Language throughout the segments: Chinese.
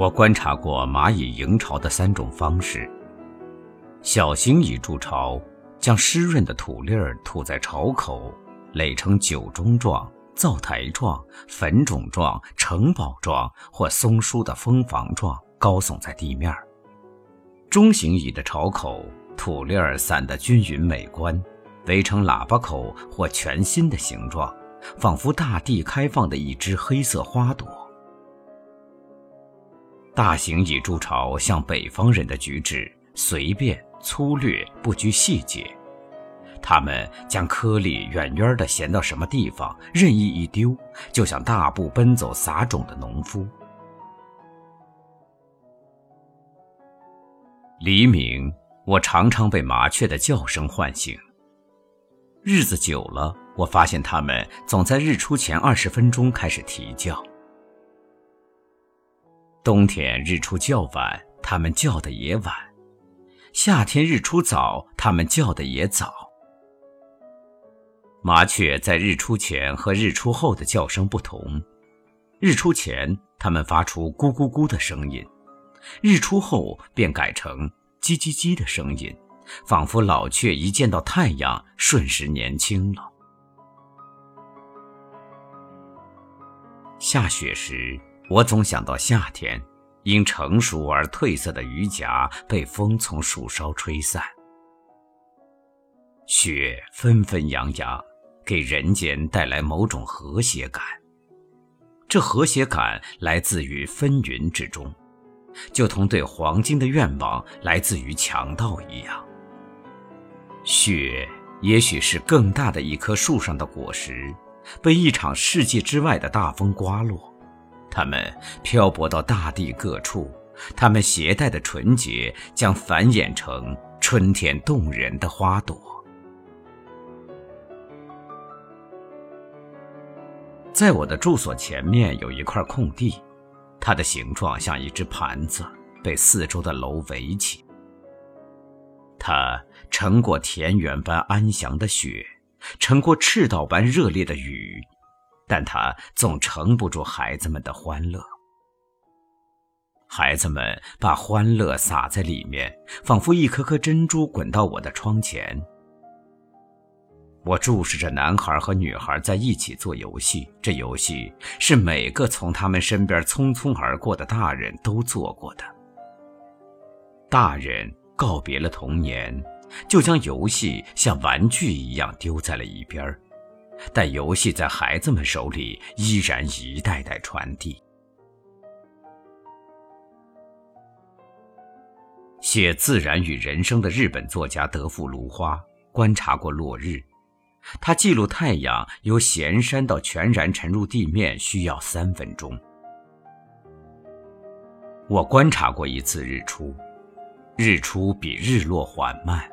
我观察过蚂蚁营巢的三种方式：小型蚁筑巢，将湿润的土粒儿吐在巢口，垒成酒盅状、灶台状、粉种状、城堡状或松疏的蜂房状，高耸在地面。中型蚁的巢口，土粒儿散得均匀美观，围成喇叭口或全新的形状，仿佛大地开放的一只黑色花朵。大型蚁筑巢像北方人的举止，随便粗略，不拘细节。他们将颗粒远远地衔到什么地方，任意一丢，就像大步奔走撒种的农夫。黎明，我常常被麻雀的叫声唤醒。日子久了，我发现它们总在日出前二十分钟开始啼叫。冬天日出较晚，它们叫的也晚；夏天日出早，它们叫的也早。麻雀在日出前和日出后的叫声不同，日出前它们发出咕咕咕的声音，日出后便改成叽叽叽的声音，仿佛老雀一见到太阳，瞬时年轻了。下雪时。我总想到夏天，因成熟而褪色的榆荚被风从树梢吹散。雪纷纷扬扬，给人间带来某种和谐感。这和谐感来自于纷纭之中，就同对黄金的愿望来自于强盗一样。雪也许是更大的一棵树上的果实，被一场世界之外的大风刮落。它们漂泊到大地各处，它们携带的纯洁将繁衍成春天动人的花朵。在我的住所前面有一块空地，它的形状像一只盘子，被四周的楼围起。它撑过田园般安详的雪，撑过赤道般热烈的雨。但它总撑不住孩子们的欢乐。孩子们把欢乐洒在里面，仿佛一颗颗珍珠滚到我的窗前。我注视着男孩和女孩在一起做游戏，这游戏是每个从他们身边匆匆而过的大人都做过的。大人告别了童年，就将游戏像玩具一样丢在了一边儿。但游戏在孩子们手里依然一代代传递。写自然与人生的日本作家德富芦花观察过落日，他记录太阳由咸山到全然沉入地面需要三分钟。我观察过一次日出，日出比日落缓慢。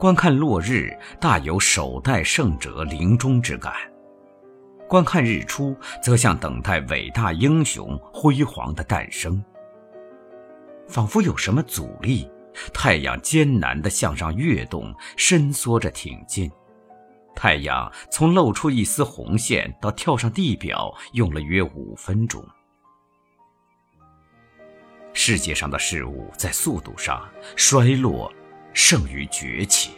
观看落日，大有首代圣者临终之感；观看日出，则像等待伟大英雄辉煌的诞生。仿佛有什么阻力，太阳艰难地向上跃动，伸缩着挺进。太阳从露出一丝红线到跳上地表，用了约五分钟。世界上的事物在速度上衰落。胜于崛起。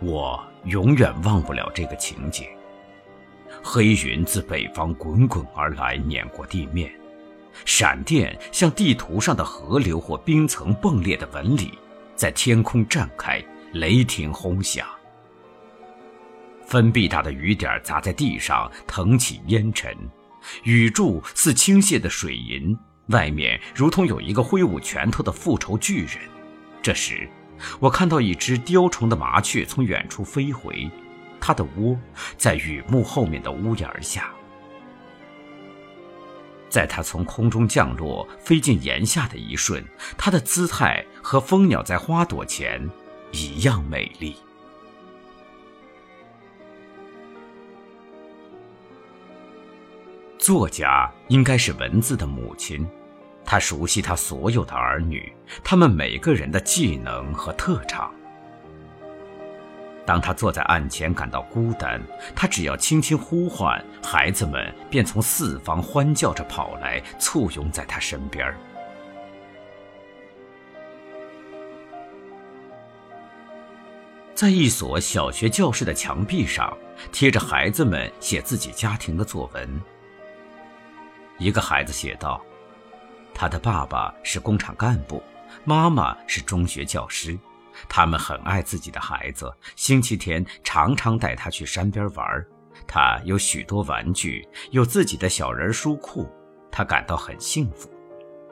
我永远忘不了这个情景：黑云自北方滚滚而来，碾过地面；闪电像地图上的河流或冰层崩裂的纹理，在天空绽开；雷霆轰响，分臂大的雨点砸在地上，腾起烟尘；雨柱似倾泻的水银。外面如同有一个挥舞拳头的复仇巨人。这时，我看到一只雕虫的麻雀从远处飞回，它的窝在雨幕后面的屋檐下。在它从空中降落飞进檐下的一瞬，它的姿态和蜂鸟在花朵前一样美丽。作家应该是文字的母亲。他熟悉他所有的儿女，他们每个人的技能和特长。当他坐在案前感到孤单，他只要轻轻呼唤，孩子们便从四方欢叫着跑来，簇拥在他身边。在一所小学教室的墙壁上，贴着孩子们写自己家庭的作文。一个孩子写道：“他的爸爸是工厂干部，妈妈是中学教师。”他们很爱自己的孩子，星期天常常带他去山边玩。他有许多玩具，有自己的小人书库，他感到很幸福。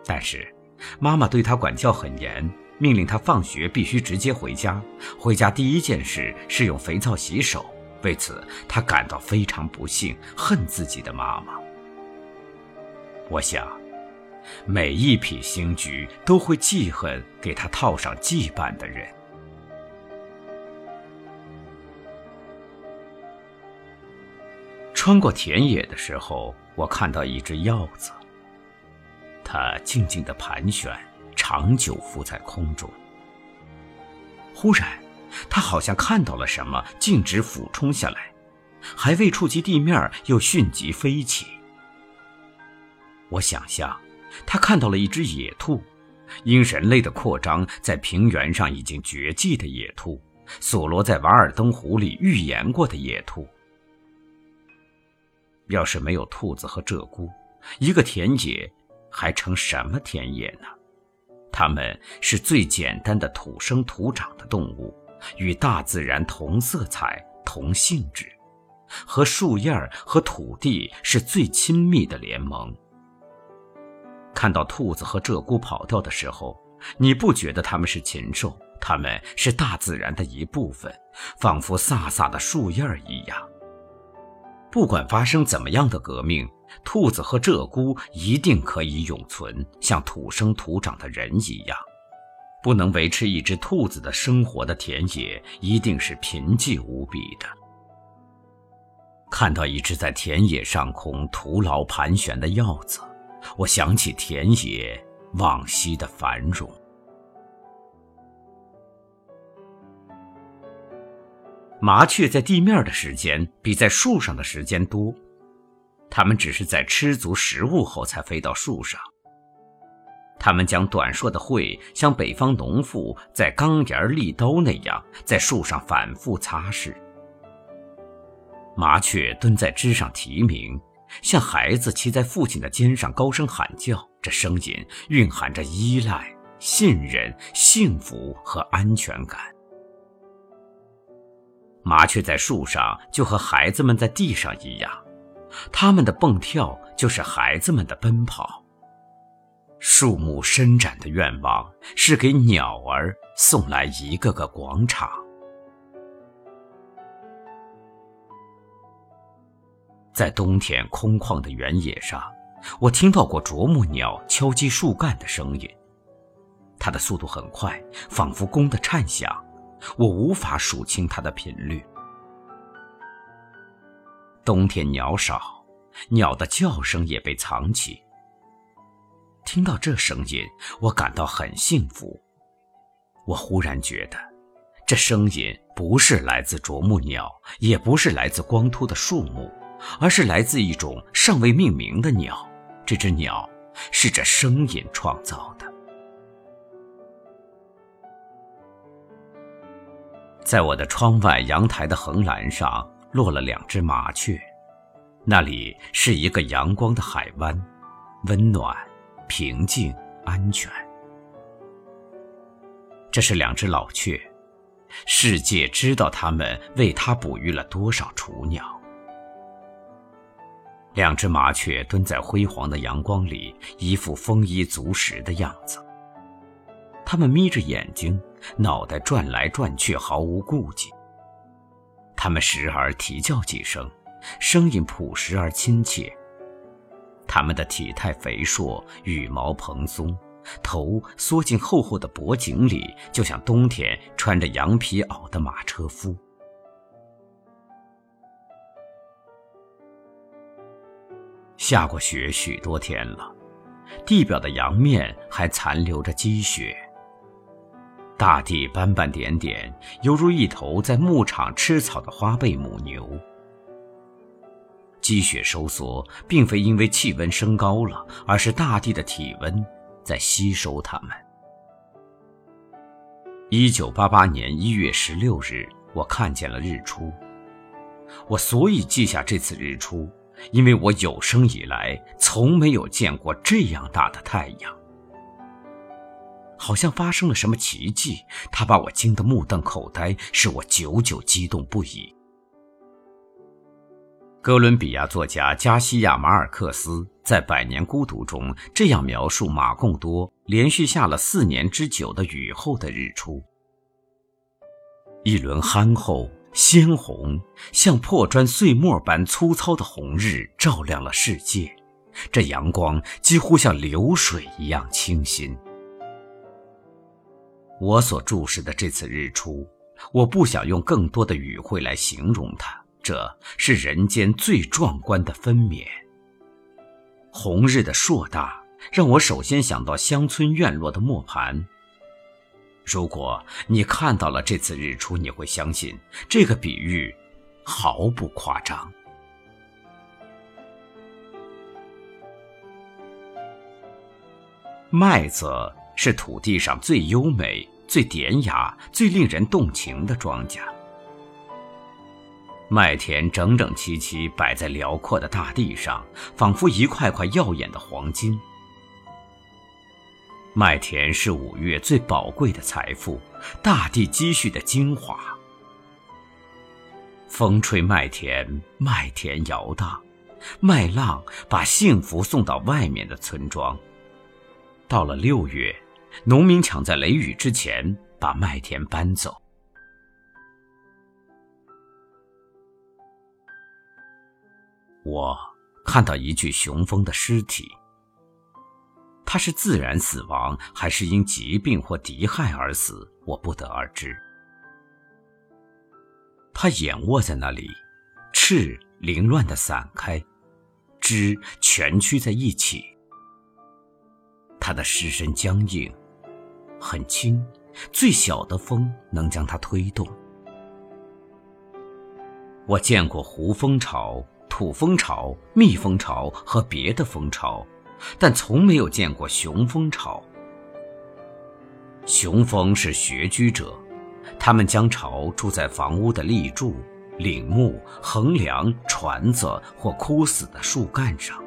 但是，妈妈对他管教很严，命令他放学必须直接回家，回家第一件事是用肥皂洗手。为此，他感到非常不幸，恨自己的妈妈。我想。每一匹星驹都会记恨给他套上羁绊的人。穿过田野的时候，我看到一只鹞子，它静静的盘旋，长久浮在空中。忽然，它好像看到了什么，径直俯冲下来，还未触及地面，又迅疾飞起。我想象。他看到了一只野兔，因人类的扩张，在平原上已经绝迹的野兔，索罗在《瓦尔登湖》里预言过的野兔。要是没有兔子和鹧鸪，一个田野还成什么田野呢？它们是最简单的土生土长的动物，与大自然同色彩、同性质，和树叶和土地是最亲密的联盟。看到兔子和鹧鸪跑掉的时候，你不觉得它们是禽兽？它们是大自然的一部分，仿佛飒飒的树叶儿一样。不管发生怎么样的革命，兔子和鹧鸪一定可以永存，像土生土长的人一样。不能维持一只兔子的生活的田野，一定是贫瘠无比的。看到一只在田野上空徒劳盘旋的鹞子。我想起田野往昔的繁荣。麻雀在地面的时间比在树上的时间多，它们只是在吃足食物后才飞到树上。它们将短硕的喙像北方农妇在钢沿利刀那样，在树上反复擦拭。麻雀蹲在枝上啼鸣。像孩子骑在父亲的肩上高声喊叫，这声音蕴含着依赖、信任、幸福和安全感。麻雀在树上就和孩子们在地上一样，它们的蹦跳就是孩子们的奔跑。树木伸展的愿望是给鸟儿送来一个个广场。在冬天空旷的原野上，我听到过啄木鸟敲击树干的声音。它的速度很快，仿佛弓的颤响，我无法数清它的频率。冬天鸟少，鸟的叫声也被藏起。听到这声音，我感到很幸福。我忽然觉得，这声音不是来自啄木鸟，也不是来自光秃的树木。而是来自一种尚未命名的鸟，这只鸟是这声音创造的。在我的窗外阳台的横栏上落了两只麻雀，那里是一个阳光的海湾，温暖、平静、安全。这是两只老雀，世界知道它们为它哺育了多少雏鸟。两只麻雀蹲在辉煌的阳光里，一副丰衣足食的样子。它们眯着眼睛，脑袋转来转去，毫无顾忌。它们时而啼叫几声，声音朴实而亲切。它们的体态肥硕，羽毛蓬松，头缩进厚厚的脖颈里，就像冬天穿着羊皮袄的马车夫。下过雪许多天了，地表的阳面还残留着积雪。大地斑斑点点，犹如一头在牧场吃草的花背母牛。积雪收缩，并非因为气温升高了，而是大地的体温在吸收它们。一九八八年一月十六日，我看见了日出。我所以记下这次日出，因为我有生以来从没有见过这样大的太阳。好像发生了什么奇迹，它把我惊得目瞪口呆，使我久久激动不已。哥伦比亚作家加西亚·马尔克斯在《百年孤独》中这样描述马贡多连续下了四年之久的雨后的日出：一轮憨厚、鲜红，像破砖碎末般粗糙的红日照亮了世界，这阳光几乎像流水一样清新。我所注视的这次日出，我不想用更多的语汇来形容它。这是人间最壮观的分娩。红日的硕大，让我首先想到乡村院落的磨盘。如果你看到了这次日出，你会相信这个比喻毫不夸张。麦子。是土地上最优美、最典雅、最令人动情的庄稼。麦田整整齐齐摆在辽阔的大地上，仿佛一块块耀眼的黄金。麦田是五月最宝贵的财富，大地积蓄的精华。风吹麦田，麦田摇荡，麦浪把幸福送到外面的村庄。到了六月。农民抢在雷雨之前把麦田搬走。我看到一具雄蜂的尸体。它是自然死亡，还是因疾病或敌害而死，我不得而知。它仰卧在那里，翅凌乱的散开，枝蜷曲在一起。它的尸身僵硬。很轻，最小的风能将它推动。我见过胡蜂巢、土蜂巢、蜜蜂巢和别的蜂巢，但从没有见过雄蜂巢。雄蜂是穴居者，它们将巢筑在房屋的立柱、檩木、横梁、椽子或枯死的树干上。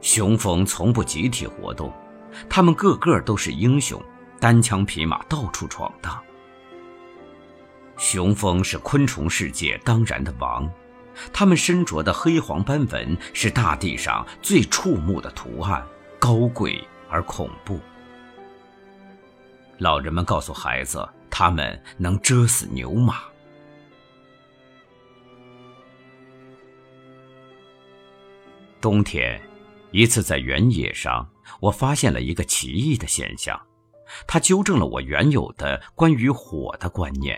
雄蜂从不集体活动。他们个个都是英雄，单枪匹马到处闯荡。雄蜂是昆虫世界当然的王，它们身着的黑黄斑纹是大地上最触目的图案，高贵而恐怖。老人们告诉孩子，它们能蛰死牛马。冬天。一次在原野上，我发现了一个奇异的现象，它纠正了我原有的关于火的观念。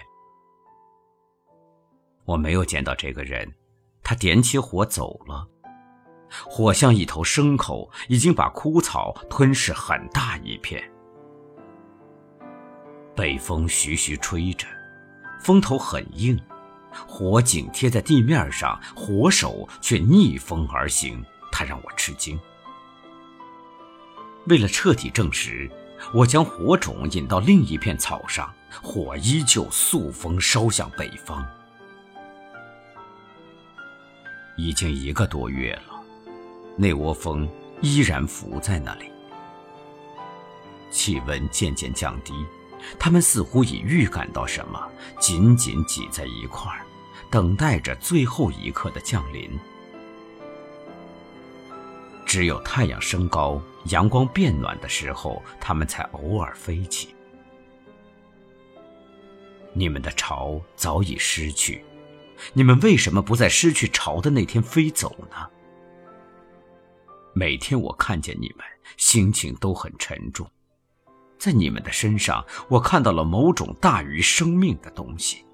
我没有见到这个人，他点起火走了。火像一头牲口，已经把枯草吞噬很大一片。北风徐徐吹着，风头很硬，火紧贴在地面上，火手却逆风而行。他让我吃惊。为了彻底证实，我将火种引到另一片草上，火依旧速风烧向北方。已经一个多月了，那窝蜂依然伏在那里。气温渐渐降低，它们似乎已预感到什么，紧紧挤在一块儿，等待着最后一刻的降临。只有太阳升高、阳光变暖的时候，它们才偶尔飞起。你们的巢早已失去，你们为什么不在失去巢的那天飞走呢？每天我看见你们，心情都很沉重，在你们的身上，我看到了某种大于生命的东西。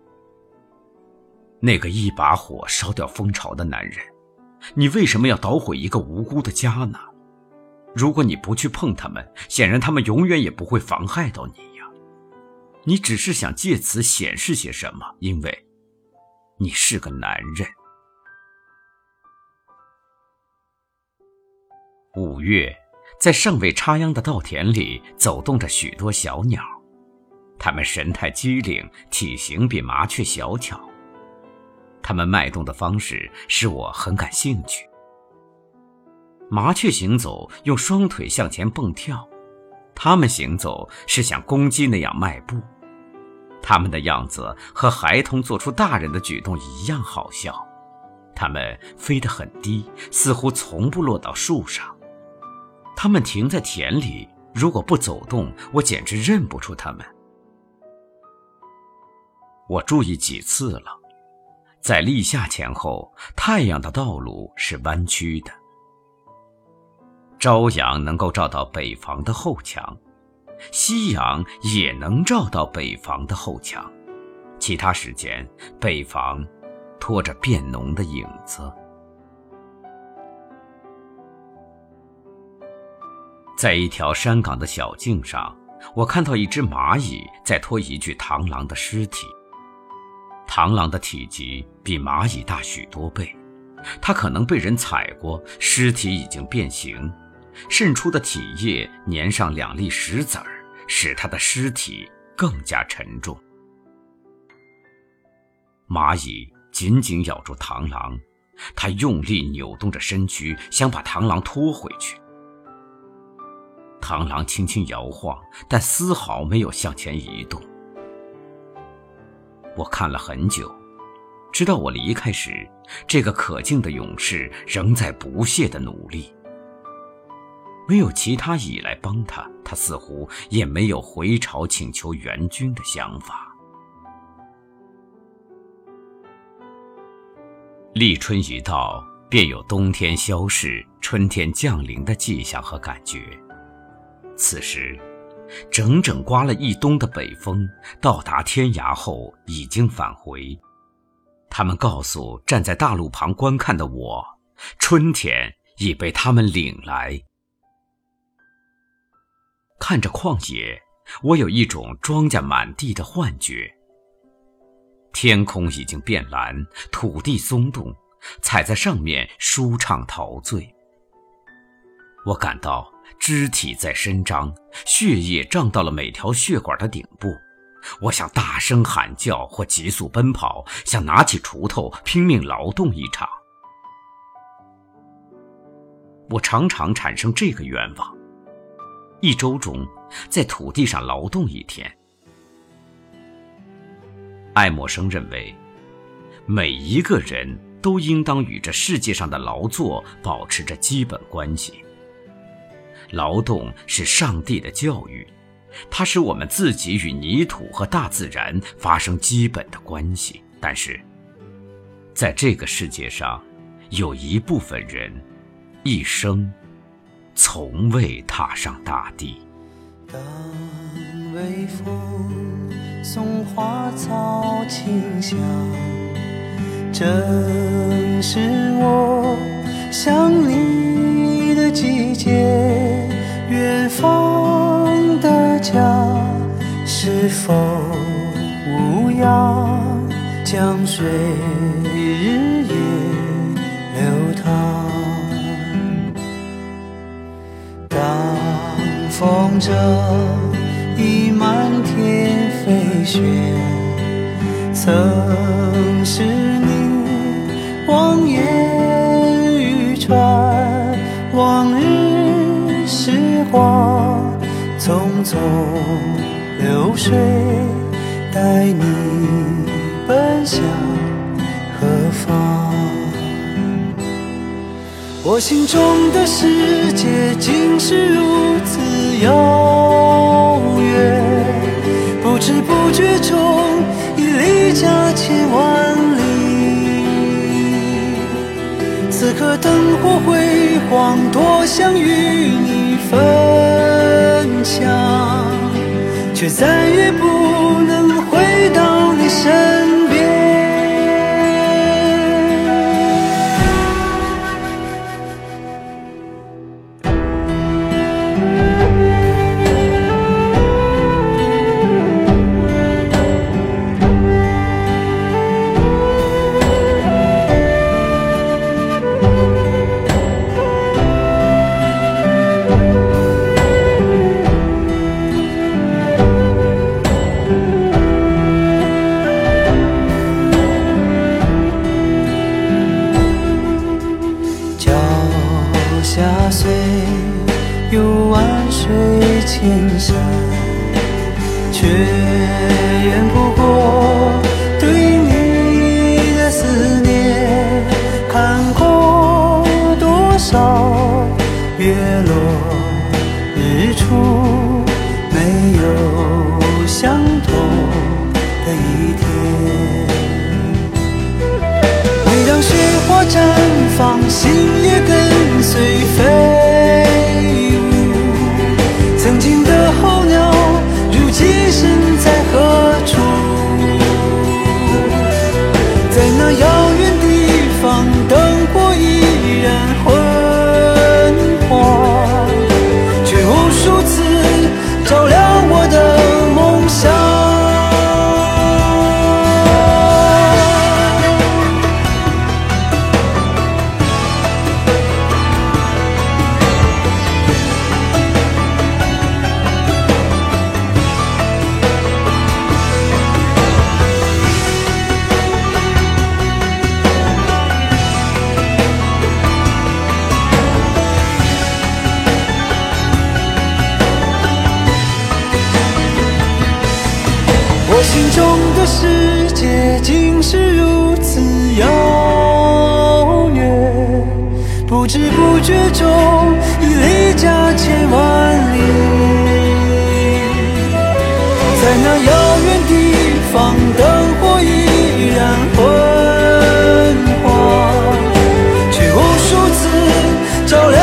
那个一把火烧掉蜂巢的男人。你为什么要捣毁一个无辜的家呢？如果你不去碰他们，显然他们永远也不会妨害到你呀。你只是想借此显示些什么，因为你是个男人。五月，在尚未插秧的稻田里，走动着许多小鸟，它们神态机灵，体型比麻雀小巧。它们脉动的方式使我很感兴趣。麻雀行走用双腿向前蹦跳，它们行走是像公鸡那样迈步。他们的样子和孩童做出大人的举动一样好笑。他们飞得很低，似乎从不落到树上。他们停在田里，如果不走动，我简直认不出他们。我注意几次了，在立夏前后，太阳的道路是弯曲的。朝阳能够照到北房的后墙。夕阳也能照到北房的后墙，其他时间，北房拖着变浓的影子。在一条山岗的小径上，我看到一只蚂蚁在拖一具螳螂的尸体。螳螂的体积比蚂蚁大许多倍，它可能被人踩过，尸体已经变形。渗出的体液粘上两粒石子儿，使他的尸体更加沉重。蚂蚁紧紧咬住螳螂，它用力扭动着身躯，想把螳螂拖回去。螳螂轻轻摇晃，但丝毫没有向前移动。我看了很久，直到我离开时，这个可敬的勇士仍在不懈地努力。没有其他蚁来帮他，他似乎也没有回朝请求援军的想法。立春一到，便有冬天消逝、春天降临的迹象和感觉。此时，整整刮了一冬的北风到达天涯后已经返回。他们告诉站在大路旁观看的我，春天已被他们领来。看着旷野，我有一种庄稼满地的幻觉。天空已经变蓝，土地松动，踩在上面舒畅陶醉。我感到肢体在伸张，血液胀到了每条血管的顶部。我想大声喊叫或急速奔跑，想拿起锄头拼命劳动一场。我常常产生这个愿望。一周中，在土地上劳动一天。爱默生认为，每一个人都应当与这世界上的劳作保持着基本关系。劳动是上帝的教育，它使我们自己与泥土和大自然发生基本的关系。但是，在这个世界上，有一部分人，一生。从未踏上大地。当微风送花草清香，正是我想你的季节。远方的家是否无恙？江水风筝已满天飞雪，曾是你望眼欲穿。往日时光匆匆流水，带你奔向何方？我心中的世界竟是如此遥远，不知不觉中已离家千万里。此刻灯火辉煌，多想与你分享，却再也不能回到你身。心不知不觉中已离家千万里在那遥远地方灯火依然昏黄。却无数次照亮